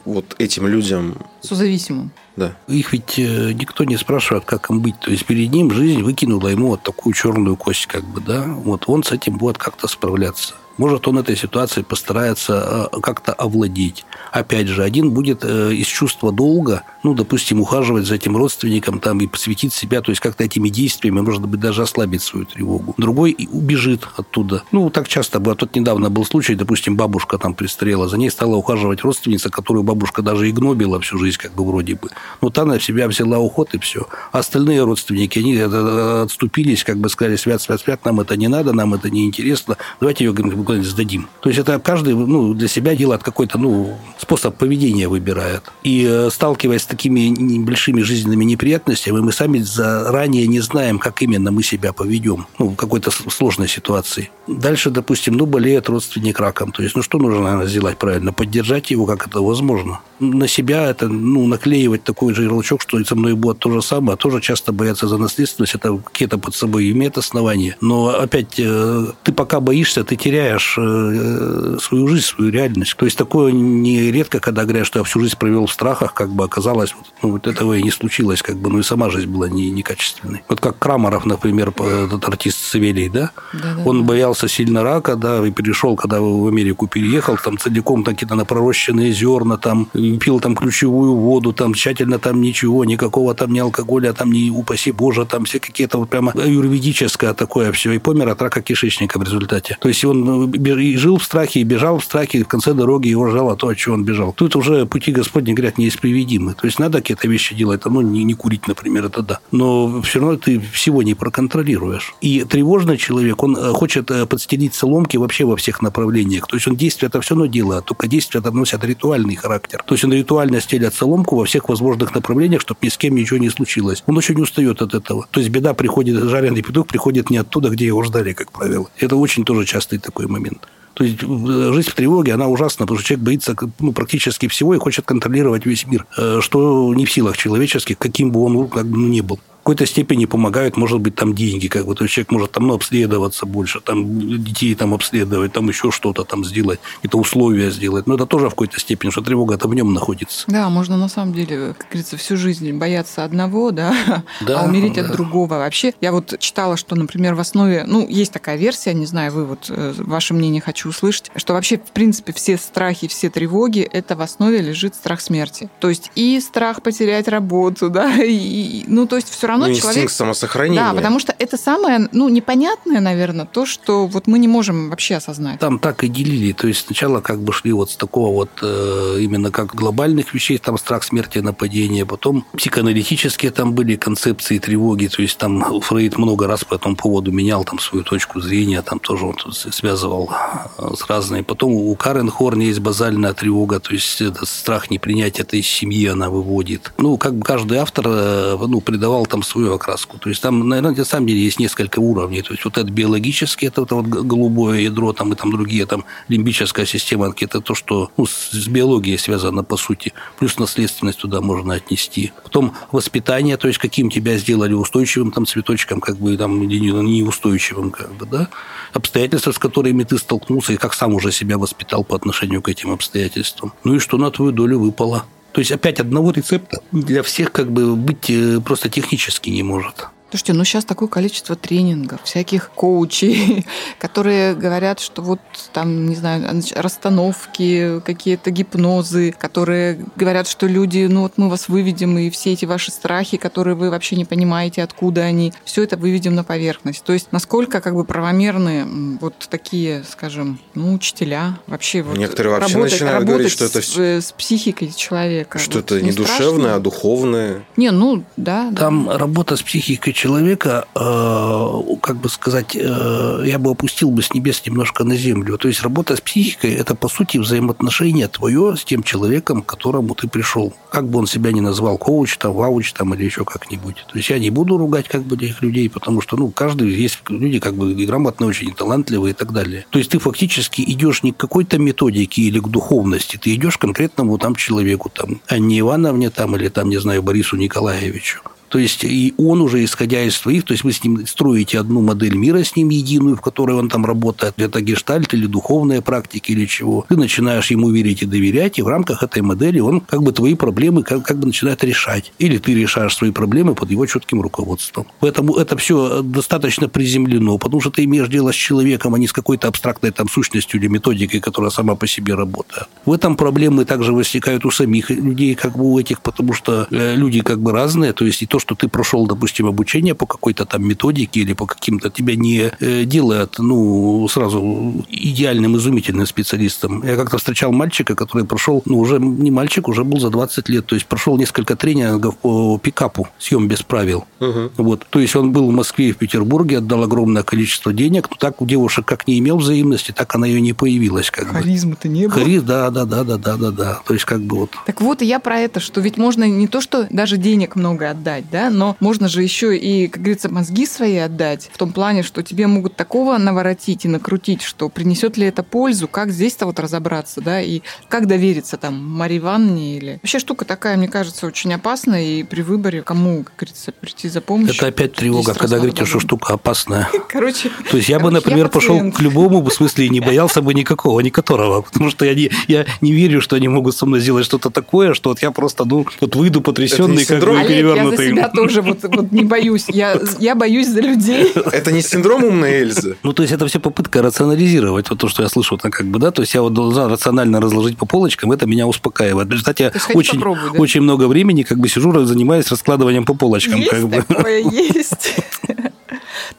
вот этим людям, Созависимым. Да? Их ведь э, никто не спрашивает, как им быть. То есть, перед ним жизнь выкинула ему вот такую черную кость, как бы, да. Вот он с этим будет как-то справляться. Может, он этой ситуацией постарается э, как-то овладеть. Опять же, один будет э, из чувства долга, ну, допустим, ухаживать за этим родственником там, и посвятить себя, то есть как-то этими действиями, может быть, даже ослабить свою тревогу. Другой и убежит оттуда. Ну, так часто бывает. Вот недавно был случай, допустим, бабушка там пристрела, за ней стала ухаживать родственница, которую бабушка даже и гнобила всю жизнь, как бы вроде бы. Вот она в себя взяла уход и все. А остальные родственники, они э, отступились, как бы сказали, свят, свят, свят, нам это не надо, нам это не интересно, давайте ее куда-нибудь сдадим. То есть это каждый ну, для себя делает какой-то ну, способ поведения выбирает. И э, сталкиваясь с такими небольшими жизненными неприятностями, мы сами заранее не знаем, как именно мы себя поведем ну, в какой-то сложной ситуации. Дальше, допустим, ну, болеет родственник раком. То есть, ну, что нужно, наверное, сделать правильно? Поддержать его, как это возможно. На себя это, ну, наклеивать такой же ярлычок, что и со мной будет то же самое, тоже часто боятся за наследственность, это какие-то под собой имеет основания. Но, опять, э, ты пока боишься, ты теряешь э, свою жизнь, свою реальность. То есть, такое нередко, когда говорят, что я всю жизнь провел в страхах, как бы оказалось, вот, ну, вот этого и не случилось, как бы, ну, и сама жизнь была не, некачественной. Вот как Крамаров, например, этот артист Савелий, да? Да-да-да. Он боялся сильно рака, да, и перешел, когда в Америку переехал, там целиком какие-то на пророщенные зерна, там, пил там ключевую воду, там тщательно там ничего, никакого там ни алкоголя, там ни упаси боже, там все какие-то вот прямо юридическое такое все, и помер от рака кишечника в результате. То есть он э, и жил в страхе, и бежал в страхе, и в конце дороги его жало то, от чего он бежал. Тут уже пути Господни, говорят, неисповедимы. То есть надо какие-то вещи делать, ну, не, не курить, например, это да. Но все равно ты всего не проконтролируешь. И тревожный человек, он э, хочет э, подстелить соломки вообще во всех направлениях. То есть он действия это все равно делает, только действия это носят ритуальный характер. То есть он ритуально стелят соломку во всех возможных направлениях, чтобы ни с кем ничего не случилось. Он очень устает от этого. То есть беда приходит, жареный петух приходит не оттуда, где его ждали, как правило. Это очень тоже частый такой момент. То есть э, жизнь в тревоге, она ужасна, потому что человек боится ну, практически всего и хочет контролировать весь мир, э, что не в силах человеческих, каким бы он ну, как бы, ну, ни был какой-то степени помогают, может быть, там деньги, как бы, то есть человек может там ну, обследоваться больше, там детей там обследовать, там еще что-то там сделать, какие-то условия сделать. Но это тоже в какой-то степени, что тревога там в нем находится. Да, можно на самом деле, как говорится, всю жизнь бояться одного, да, да а умереть да. от другого. Вообще, я вот читала, что, например, в основе, ну, есть такая версия, не знаю, вы вот, э, ваше мнение хочу услышать, что вообще, в принципе, все страхи, все тревоги, это в основе лежит страх смерти. То есть и страх потерять работу, да, и, ну, то есть все равно равно ну, человек... инстинкт самосохранения. Да, потому что это самое, ну, непонятное, наверное, то, что вот мы не можем вообще осознать. Там так и делили. То есть сначала как бы шли вот с такого вот э, именно как глобальных вещей, там страх смерти, нападения, потом психоаналитические там были концепции тревоги, то есть там Фрейд много раз по этому поводу менял там свою точку зрения, там тоже вот связывал э, с разными. Потом у Карен Хорн есть базальная тревога, то есть это страх непринятия этой семьи она выводит. Ну, как бы каждый автор э, ну, придавал там свою окраску. То есть там, наверное, на самом деле есть несколько уровней. То есть вот это биологически, это, это вот голубое ядро, там и там другие, там лимбическая система, это то, что ну, с биологией связано по сути. Плюс наследственность туда можно отнести. Потом воспитание, то есть каким тебя сделали устойчивым там цветочком, как бы там или неустойчивым, как бы, да. Обстоятельства, с которыми ты столкнулся, и как сам уже себя воспитал по отношению к этим обстоятельствам. Ну и что на твою долю выпало. То есть опять одного рецепта для всех как бы быть э, просто технически не может. Слушайте, ну сейчас такое количество тренингов, всяких коучей, которые говорят, что вот там, не знаю, расстановки, какие-то гипнозы, которые говорят, что люди, ну вот мы вас выведем, и все эти ваши страхи, которые вы вообще не понимаете, откуда они, все это выведем на поверхность. То есть насколько как бы правомерны вот такие, скажем, ну, учителя вообще вот Некоторые вообще работать, начинают работать говорить, что это с, э, с психикой человека. Что вот это не душевное, страшно? а духовное. Не, ну да. да. Там работа с психикой человека, э, как бы сказать, э, я бы опустил бы с небес немножко на землю. То есть работа с психикой – это, по сути, взаимоотношение твое с тем человеком, к которому ты пришел. Как бы он себя ни назвал, коуч, там, вауч там, или еще как-нибудь. То есть я не буду ругать как бы этих людей, потому что ну, каждый есть люди как бы грамотные, очень талантливые и так далее. То есть ты фактически идешь не к какой-то методике или к духовности, ты идешь к конкретному там человеку, там, Анне Ивановне там, или там, не знаю, Борису Николаевичу. То есть и он уже, исходя из своих, то есть вы с ним строите одну модель мира с ним единую, в которой он там работает, это гештальт или духовная практика или чего. Ты начинаешь ему верить и доверять, и в рамках этой модели он как бы твои проблемы как, как бы начинает решать. Или ты решаешь свои проблемы под его четким руководством. Поэтому это все достаточно приземлено, потому что ты имеешь дело с человеком, а не с какой-то абстрактной там сущностью или методикой, которая сама по себе работает. В этом проблемы также возникают у самих людей, как бы у этих, потому что э, люди как бы разные, то есть и то, что ты прошел, допустим, обучение по какой-то там методике или по каким-то, тебя не э, делает, ну, сразу идеальным, изумительным специалистом. Я как-то встречал мальчика, который прошел, ну, уже не мальчик, уже был за 20 лет, то есть прошел несколько тренингов по пикапу, съем без правил. Угу. Вот. То есть он был в Москве и в Петербурге, отдал огромное количество денег, но так у девушек как не имел взаимности, так она ее не появилась. Как бы. Харизмы-то не было. Хариз, да, да, да, да, да, да, да. То есть как бы вот. Так вот, и я про это, что ведь можно не то, что даже денег много отдать, да, но можно же еще и, как говорится, мозги свои отдать, в том плане, что тебе могут такого наворотить и накрутить, что принесет ли это пользу, как здесь-то вот разобраться, да, и как довериться там Марии Ивановне или... Вообще штука такая, мне кажется, очень опасная, и при выборе кому, как говорится, прийти за помощью. Это опять тревога, когда говорите, что штука опасная. Короче, То есть я бы, например, пошел к любому в смысле и не боялся бы никакого, ни которого, потому что я не, я не верю, что они могут со мной сделать что-то такое, что вот я просто, ну, вот выйду потрясенный, как бы за перевернутый. Себя тоже вот, вот не боюсь. Я, я боюсь за людей. Это не синдром умной Эльзы. Ну, то есть это все попытка рационализировать, вот то, что я слышу, так как бы, да, то есть я вот должна рационально разложить по полочкам, это меня успокаивает. В результате я очень, да? очень много времени как бы сижу, занимаюсь раскладыванием по полочкам. Есть как бы. такое, есть.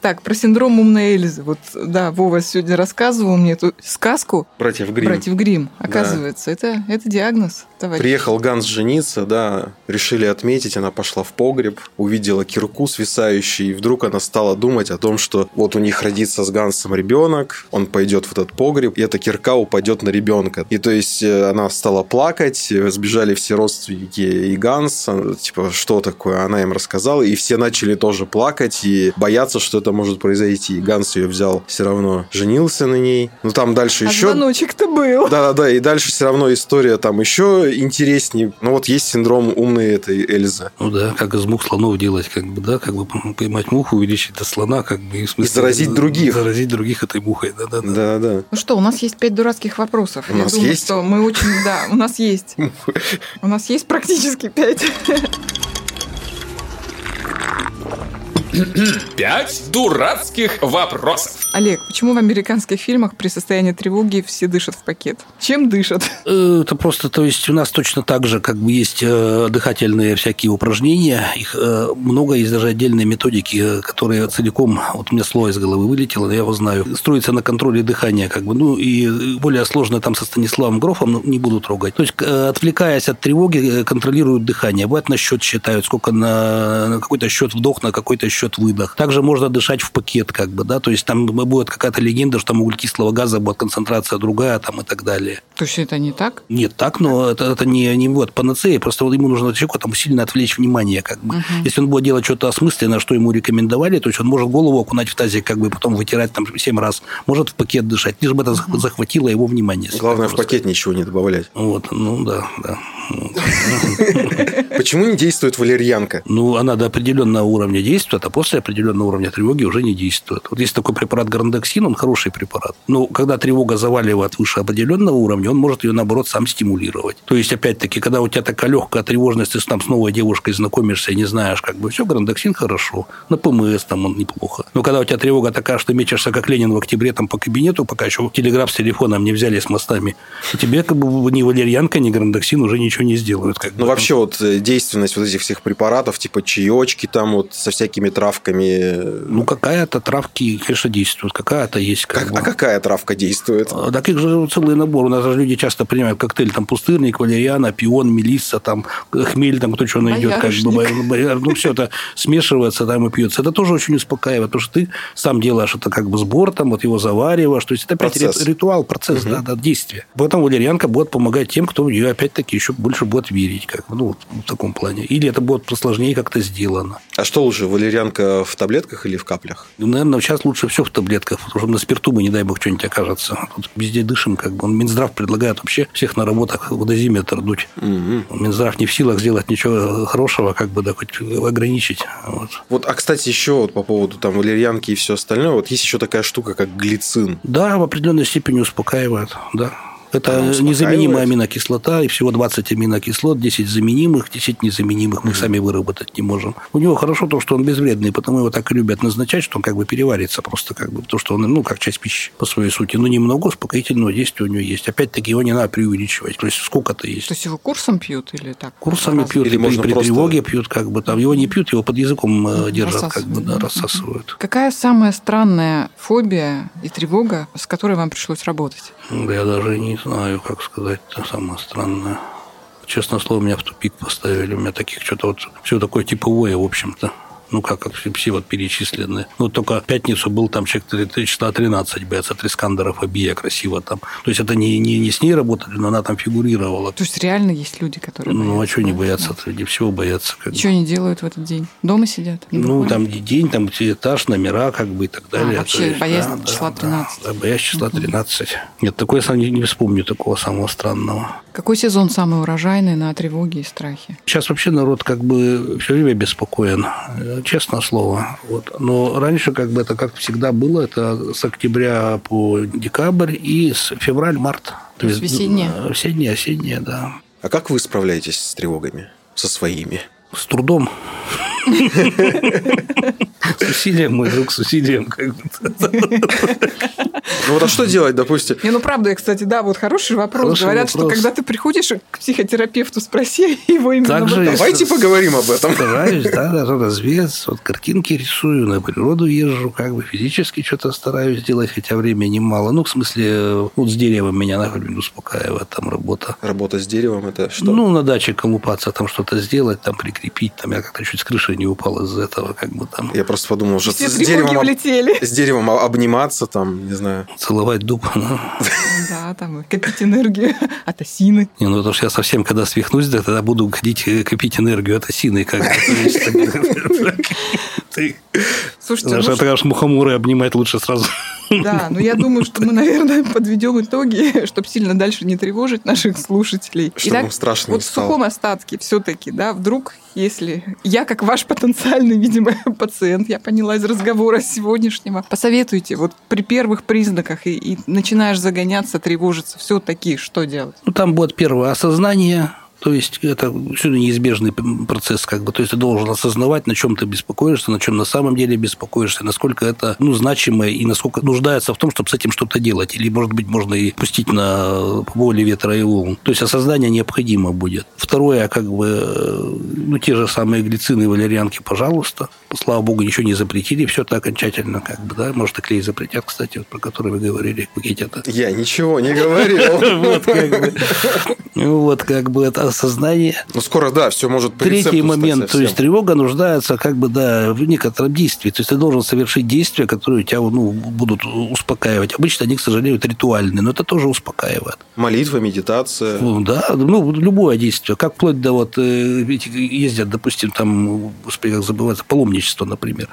Так, про синдром умной Эльзы. Вот, да, Вова сегодня рассказывал мне эту сказку. Братьев Грим. Братьев Грим. Оказывается, это, это диагноз, товарищ. Приехал Ганс жениться, да, решили отметить, она пошла в погреб, увидела кирку свисающую, и вдруг она стала думать о том, что вот у них родится с Гансом ребенок, он пойдет в этот погреб, и эта кирка упадет на ребенка. И то есть э, она стала плакать, сбежали все родственники и Ганс, типа, что такое, она им рассказала, и все начали тоже плакать и бояться, что это может произойти. И Ганс ее взял, все равно женился на ней. Ну, там дальше а еще... звоночек-то был. Да-да-да, и дальше все равно история там еще интереснее. Ну, вот есть синдром умной этой Эльзы. Ну да, как из мух слонов делать, как бы, да, как бы поймать муху, увеличить до слона, как бы, и, в смысле, и заразить других. Заразить других этой мухой, да-да-да. Да-да. Ну что, у нас есть пять дурацких вопросов. У Я нас думаю, есть? что мы очень... Да, у нас есть. У нас есть практически пять. Пять дурацких вопросов. Олег, почему в американских фильмах при состоянии тревоги все дышат в пакет? Чем дышат? Э, это просто, то есть у нас точно так же, как бы есть э, дыхательные всякие упражнения, их э, много, есть даже отдельные методики, которые целиком, вот у меня слово из головы вылетело, я его знаю, строится на контроле дыхания, как бы, ну и более сложно там со Станиславом Грофом, но не буду трогать. То есть, отвлекаясь от тревоги, контролируют дыхание. Бывает на счет считают, сколько на, на какой-то счет вдох, на какой-то счет выдох. Также можно дышать в пакет, как бы, да, то есть там будет какая-то легенда, что там углекислого газа будет концентрация другая там и так далее. То есть это не так? Нет, так, но это, это не, не вот панацея, просто вот ему нужно человеку там сильно отвлечь внимание, как бы. Угу. Если он будет делать что-то осмысленное, что ему рекомендовали, то есть он может голову окунать в тазик, как бы, потом вытирать там семь раз, может в пакет дышать, лишь бы это угу. захватило его внимание. Главное в пакет ничего не добавлять. Вот, ну да, да. Почему не действует валерьянка? Ну, она до определенного уровня действует, а после определенного уровня тревоги уже не действует. Вот есть такой препарат грандексин, он хороший препарат. Но когда тревога заваливает выше определенного уровня, он может ее, наоборот, сам стимулировать. То есть, опять-таки, когда у тебя такая легкая тревожность, ты там с новой девушкой знакомишься и не знаешь, как бы, все, грандексин хорошо. На ПМС там он неплохо. Но когда у тебя тревога такая, что мечешься, как Ленин в октябре, там по кабинету, пока еще телеграф с телефоном не взяли с мостами, тебе как бы ни валерьянка, ни грандексин уже ничего не сделают. Как ну, бы. вообще, вот э, действенность вот этих всех препаратов, типа чаечки там вот со всякими травками. Ну, какая-то травки, конечно, действует, какая-то есть. Как, как бы. А какая травка действует? А, так их же целый набор. У нас же люди часто принимают коктейль, там, пустырник, валериана, пион, мелисса, там, хмель, там, кто что найдет, как бы, ну, все это смешивается там и пьется. Это тоже очень успокаивает, потому что ты сам делаешь это как бы сбор, там, вот его завариваешь, то есть это опять процесс. ритуал, процесс, угу. да, да, действия. Поэтому валерьянка будет помогать тем, кто в нее опять-таки еще больше будет верить, как ну, вот в таком плане. Или это будет посложнее как-то сделано. А что лучше, валерьянка в таблетках или в каплях? Ну, наверное, сейчас лучше все в таблетках, потому что на спирту мы, не дай бог, что-нибудь окажется. Тут везде дышим, как бы. Минздрав предлагает вообще всех на работах водозиметр дуть. Угу. Минздрав не в силах сделать ничего хорошего, как бы, да, хоть ограничить. Вот. вот, а, кстати, еще вот по поводу там валерьянки и все остальное, вот есть еще такая штука, как глицин. Да, в определенной степени успокаивает, да. Это незаменимая аминокислота, и всего 20 аминокислот, 10 заменимых, 10 незаменимых мы сами выработать не можем. У него хорошо то, что он безвредный, потому его так и любят назначать, что он как бы переварится просто как бы, то, что он, ну, как часть пищи по своей сути. Но немного успокоительного действия у него есть. Опять-таки его не надо преувеличивать. То есть сколько-то есть. То есть его курсом пьют или так? Курсами пьют, или, или при, просто... тревоге пьют, как бы там. Его не пьют, его под языком э, держат, как бы, да, рассасывают. Какая самая странная фобия и тревога, с которой вам пришлось работать? Я даже не знаю, как сказать, это самое странное. Честно слово, меня в тупик поставили. У меня таких что-то вот все такое типовое, в общем-то ну, как, как все вот перечисленные. Ну, только в пятницу был там человек числа 13 боец от Искандеров Абия красиво там. То есть это не, не, не с ней работали, но она там фигурировала. То есть реально есть люди, которые Ну, боятся, а что не боятся? Да. Всего боятся. Как что они делают в этот день? Дома сидят? Ну, там день, там этаж, номера, как бы и так далее. А, вообще есть, боязнь да, числа 13. Да, да, боязнь числа 13. Нет, такое я не, не вспомню такого самого странного. Какой сезон самый урожайный на тревоге и страхе? Сейчас вообще народ как бы все время беспокоен честное слово. Вот. Но раньше как бы это как всегда было, это с октября по декабрь и с февраль-март. То, есть весеннее? Весеннее, осеннее, да. А как вы справляетесь с тревогами? Со своими? С трудом. С усилием, мой друг, с усилием. Как бы. Ну вот а что делать, допустим? Не, ну правда, кстати, да, вот хороший вопрос. Хороший Говорят, вопрос. что когда ты приходишь к психотерапевту, спроси его именно Так вот же это. и Давайте поговорим об этом. Стараюсь, да, даже развец, вот картинки рисую, на природу езжу, как бы физически что-то стараюсь делать, хотя времени мало. Ну, в смысле, вот с деревом меня, например, успокаивает там работа. Работа с деревом это что? Ну, на даче колупаться, там что-то сделать, там прикрепить, там я как-то чуть с крыши не упал из-за этого, как бы там Я просто подумал, что с деревом, влетели. с деревом обниматься, там, не знаю. целовать дуб. Ну, Да, там копить энергию от осины. не, ну, потому что я совсем, когда свихнусь, да, тогда буду ходить копить энергию от осины. Как Ты Слушайте, знаешь, ну это мухоморы обнимать лучше сразу. Да, но я думаю, что мы, наверное, подведем итоги, чтобы сильно дальше не тревожить наших слушателей. Чтобы им страшно вот не в стало. сухом остатке все-таки, да, вдруг, если я, как ваш потенциальный, видимо, пациент, я поняла из разговора сегодняшнего, посоветуйте вот при первых признаках и, и начинаешь загоняться, тревожиться, все-таки что делать? Ну, там будет первое осознание, то есть это все неизбежный процесс, как бы. То есть ты должен осознавать, на чем ты беспокоишься, на чем на самом деле беспокоишься, насколько это ну, значимо и насколько нуждается в том, чтобы с этим что-то делать. Или, может быть, можно и пустить на воле ветра и волн. То есть осознание необходимо будет. Второе, как бы, ну, те же самые глицины и валерьянки, пожалуйста. Слава богу, ничего не запретили, все это окончательно, как бы, да. Может, и клей запретят, кстати, вот, про который вы говорили, пакете-то. Я ничего не говорил. Вот как бы. Вот как бы это осознание. Ну, скоро, да, все может по Третий момент, то совсем. есть тревога нуждается как бы, да, в некотором действии. То есть ты должен совершить действия, которые тебя ну, будут успокаивать. Обычно они, к сожалению, ритуальные, но это тоже успокаивает. Молитва, медитация. Ну, да, ну, любое действие. Как вплоть до вот э, ездят, допустим, там, господи, как забывается, паломничество, например.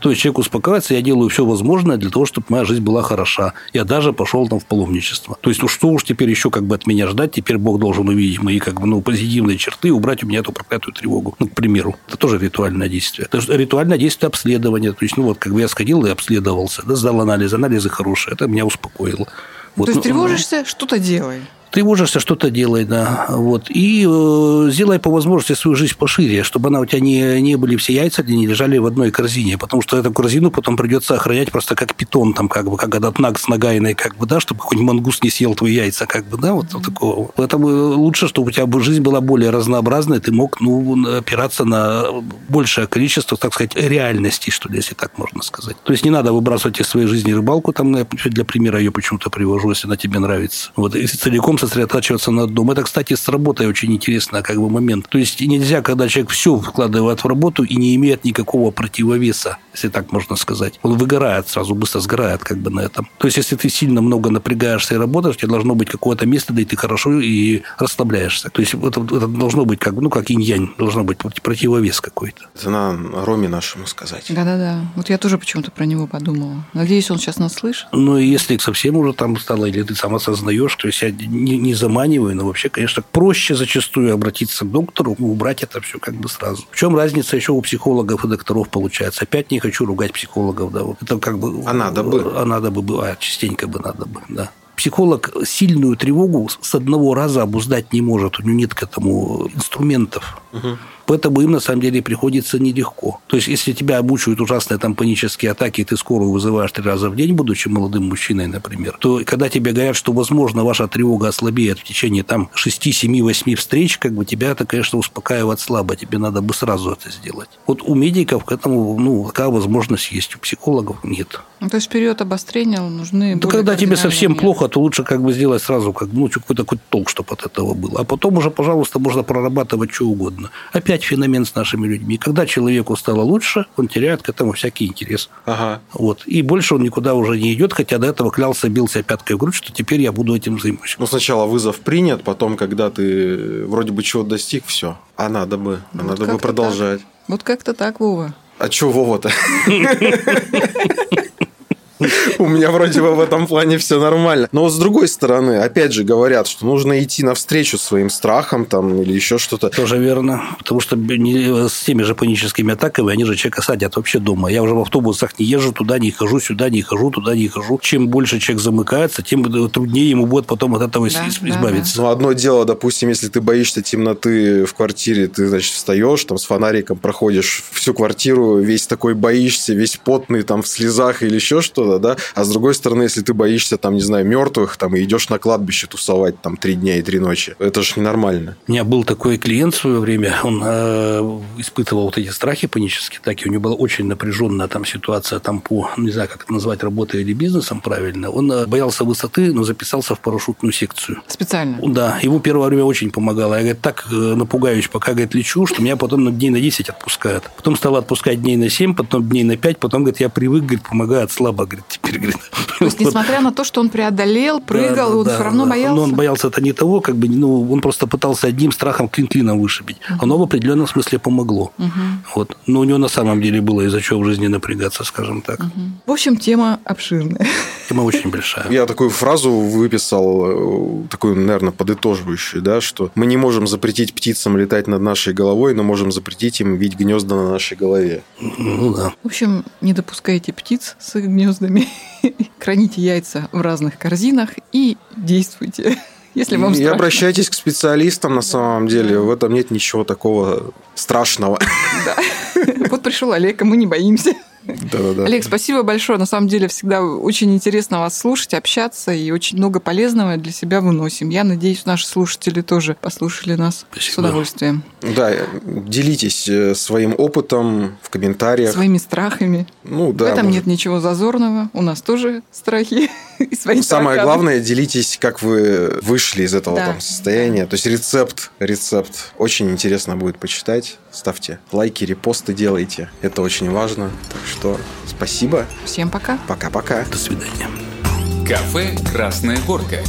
То есть человек успокаивается, я делаю все возможное для того, чтобы моя жизнь была хороша. Я даже пошел там в паломничество. То есть, ну что уж теперь еще как бы от меня ждать, теперь Бог должен увидеть мои как бы, ну, позитивные черты убрать у меня эту проклятую тревогу. Ну, к примеру. Это тоже ритуальное действие. Это ритуальное действие обследования. То есть, ну вот, как бы я сходил и обследовался, да, сдал анализ, анализы хорошие, это меня успокоило. Вот, То есть ну, тревожишься, что-то делай. Тревожишься, что-то делай, да. Вот. И э, сделай по возможности свою жизнь пошире, чтобы она у тебя не, не были все яйца, не лежали в одной корзине, потому что эту корзину потом придется охранять просто как питон, там, как бы, как этот наг с нагайной, как бы, да, чтобы хоть мангус не съел твои яйца, как бы, да, вот такого. Поэтому лучше, чтобы у тебя жизнь была более разнообразной, ты мог, ну, опираться на большее количество, так сказать, реальностей, что ли, если так можно сказать. То есть не надо выбрасывать из своей жизни рыбалку, там, я для примера ее почему-то привожу, если она тебе нравится. Вот, и целиком сосредотачиваться на одном. Это, кстати, с работой очень интересный как бы, момент. То есть нельзя, когда человек все вкладывает в работу и не имеет никакого противовеса, если так можно сказать. Он выгорает сразу, быстро сгорает как бы на этом. То есть если ты сильно много напрягаешься и работаешь, тебе должно быть какое-то место, да и ты хорошо и расслабляешься. То есть это, это должно быть как, ну, как инь-янь, должно быть противовес какой-то. Это на Роме нашему сказать. Да-да-да. Вот я тоже почему-то про него подумала. Надеюсь, он сейчас нас слышит. Ну, и если совсем уже там стало, или ты сам осознаешь, то есть я не, не заманиваю, но вообще, конечно, проще зачастую обратиться к доктору, убрать это все как бы сразу. В чем разница еще у психологов и докторов получается? Опять не хочу ругать психологов, да, вот это как бы... А надо бы. А надо бы, а частенько бы надо бы, да. Психолог сильную тревогу с одного раза обуздать не может, у него нет к этому инструментов. Поэтому им на самом деле приходится нелегко. То есть, если тебя обучают ужасные там панические атаки, и ты скорую вызываешь три раза в день, будучи молодым мужчиной, например, то когда тебе говорят, что, возможно, ваша тревога ослабеет в течение там 6, 7, 8 встреч, как бы тебя это, конечно, успокаивает слабо. Тебе надо бы сразу это сделать. Вот у медиков к этому, ну, такая возможность есть, у психологов нет. Ну, то есть период обострения нужны... Да когда тебе совсем меры. плохо, то лучше как бы сделать сразу как, ну, какой-то какой толк, чтобы от этого было. А потом уже, пожалуйста, можно прорабатывать что угодно. Опять феномен с нашими людьми. Когда человеку стало лучше, он теряет к этому всякий интерес. Ага. Вот. И больше он никуда уже не идет, хотя до этого клялся, бился пяткой в грудь, что теперь я буду этим займусь. Ну, сначала вызов принят, потом, когда ты вроде бы чего достиг, все. А надо бы, а Вот надо бы как-то У меня вроде бы в этом плане все нормально. Но с другой стороны, опять же говорят, что нужно идти навстречу своим страхам там или еще что-то. Тоже верно. Потому что с теми же паническими атаками они же человека садят вообще дома. Я уже в автобусах не езжу, туда не хожу, сюда не хожу, туда не хожу. Чем больше человек замыкается, тем труднее ему будет потом от этого да, избавиться. Да, да. Ну, одно дело, допустим, если ты боишься темноты в квартире, ты, значит, встаешь, там с фонариком проходишь всю квартиру, весь такой боишься, весь потный, там в слезах или еще что-то, да. А с другой стороны, если ты боишься, там, не знаю, мертвых, там, и идешь на кладбище тусовать там три дня и три ночи, это же ненормально. У меня был такой клиент в свое время, он э, испытывал вот эти страхи панические атаки, у него была очень напряженная там ситуация там по, не знаю, как это назвать, работой или бизнесом правильно. Он э, боялся высоты, но записался в парашютную секцию. Специально? Да, ему первое время очень помогало. Я, говорит, так э, напугаюсь, пока, говорит, лечу, что меня потом на дней на 10 отпускают. Потом стало отпускать дней на 7, потом дней на 5, потом, говорит, я привык, говорит, помогает слабо, говорит, теперь, говорит. То есть, несмотря на то, что он преодолел, прыгал, да, он да, все равно да. боялся? Но он боялся это не того, как бы, ну, он просто пытался одним страхом клин клином вышибить. Угу. Оно в определенном смысле помогло. Угу. Вот. Но у него на самом деле было из-за чего в жизни напрягаться, скажем так. Угу. В общем, тема обширная. Тема очень большая. Я такую фразу выписал, э, такую, наверное, подытоживающую, да, что мы не можем запретить птицам летать над нашей головой, но можем запретить им видеть гнезда на нашей голове. Ну да. В общем, не допускайте птиц с гнездами, храните яйца в разных корзинах и действуйте. Если вам и страшно. обращайтесь к специалистам на самом деле. В этом нет ничего такого страшного. Да. Вот пришел Олег, а мы не боимся. Да-да-да. Олег, спасибо большое. На самом деле всегда очень интересно вас слушать, общаться, и очень много полезного для себя выносим. Я надеюсь, наши слушатели тоже послушали нас спасибо. с удовольствием. Да, делитесь э, своим опытом в комментариях. Своими страхами. Ну, да, в этом может... нет ничего зазорного. У нас тоже страхи свои Самое главное, делитесь, как вы вышли из этого да. там состояния. То есть рецепт, рецепт. Очень интересно будет почитать. Ставьте лайки, репосты делайте. Это очень важно. Так что спасибо. Всем пока. Пока-пока. До свидания. Кафе «Красная горка».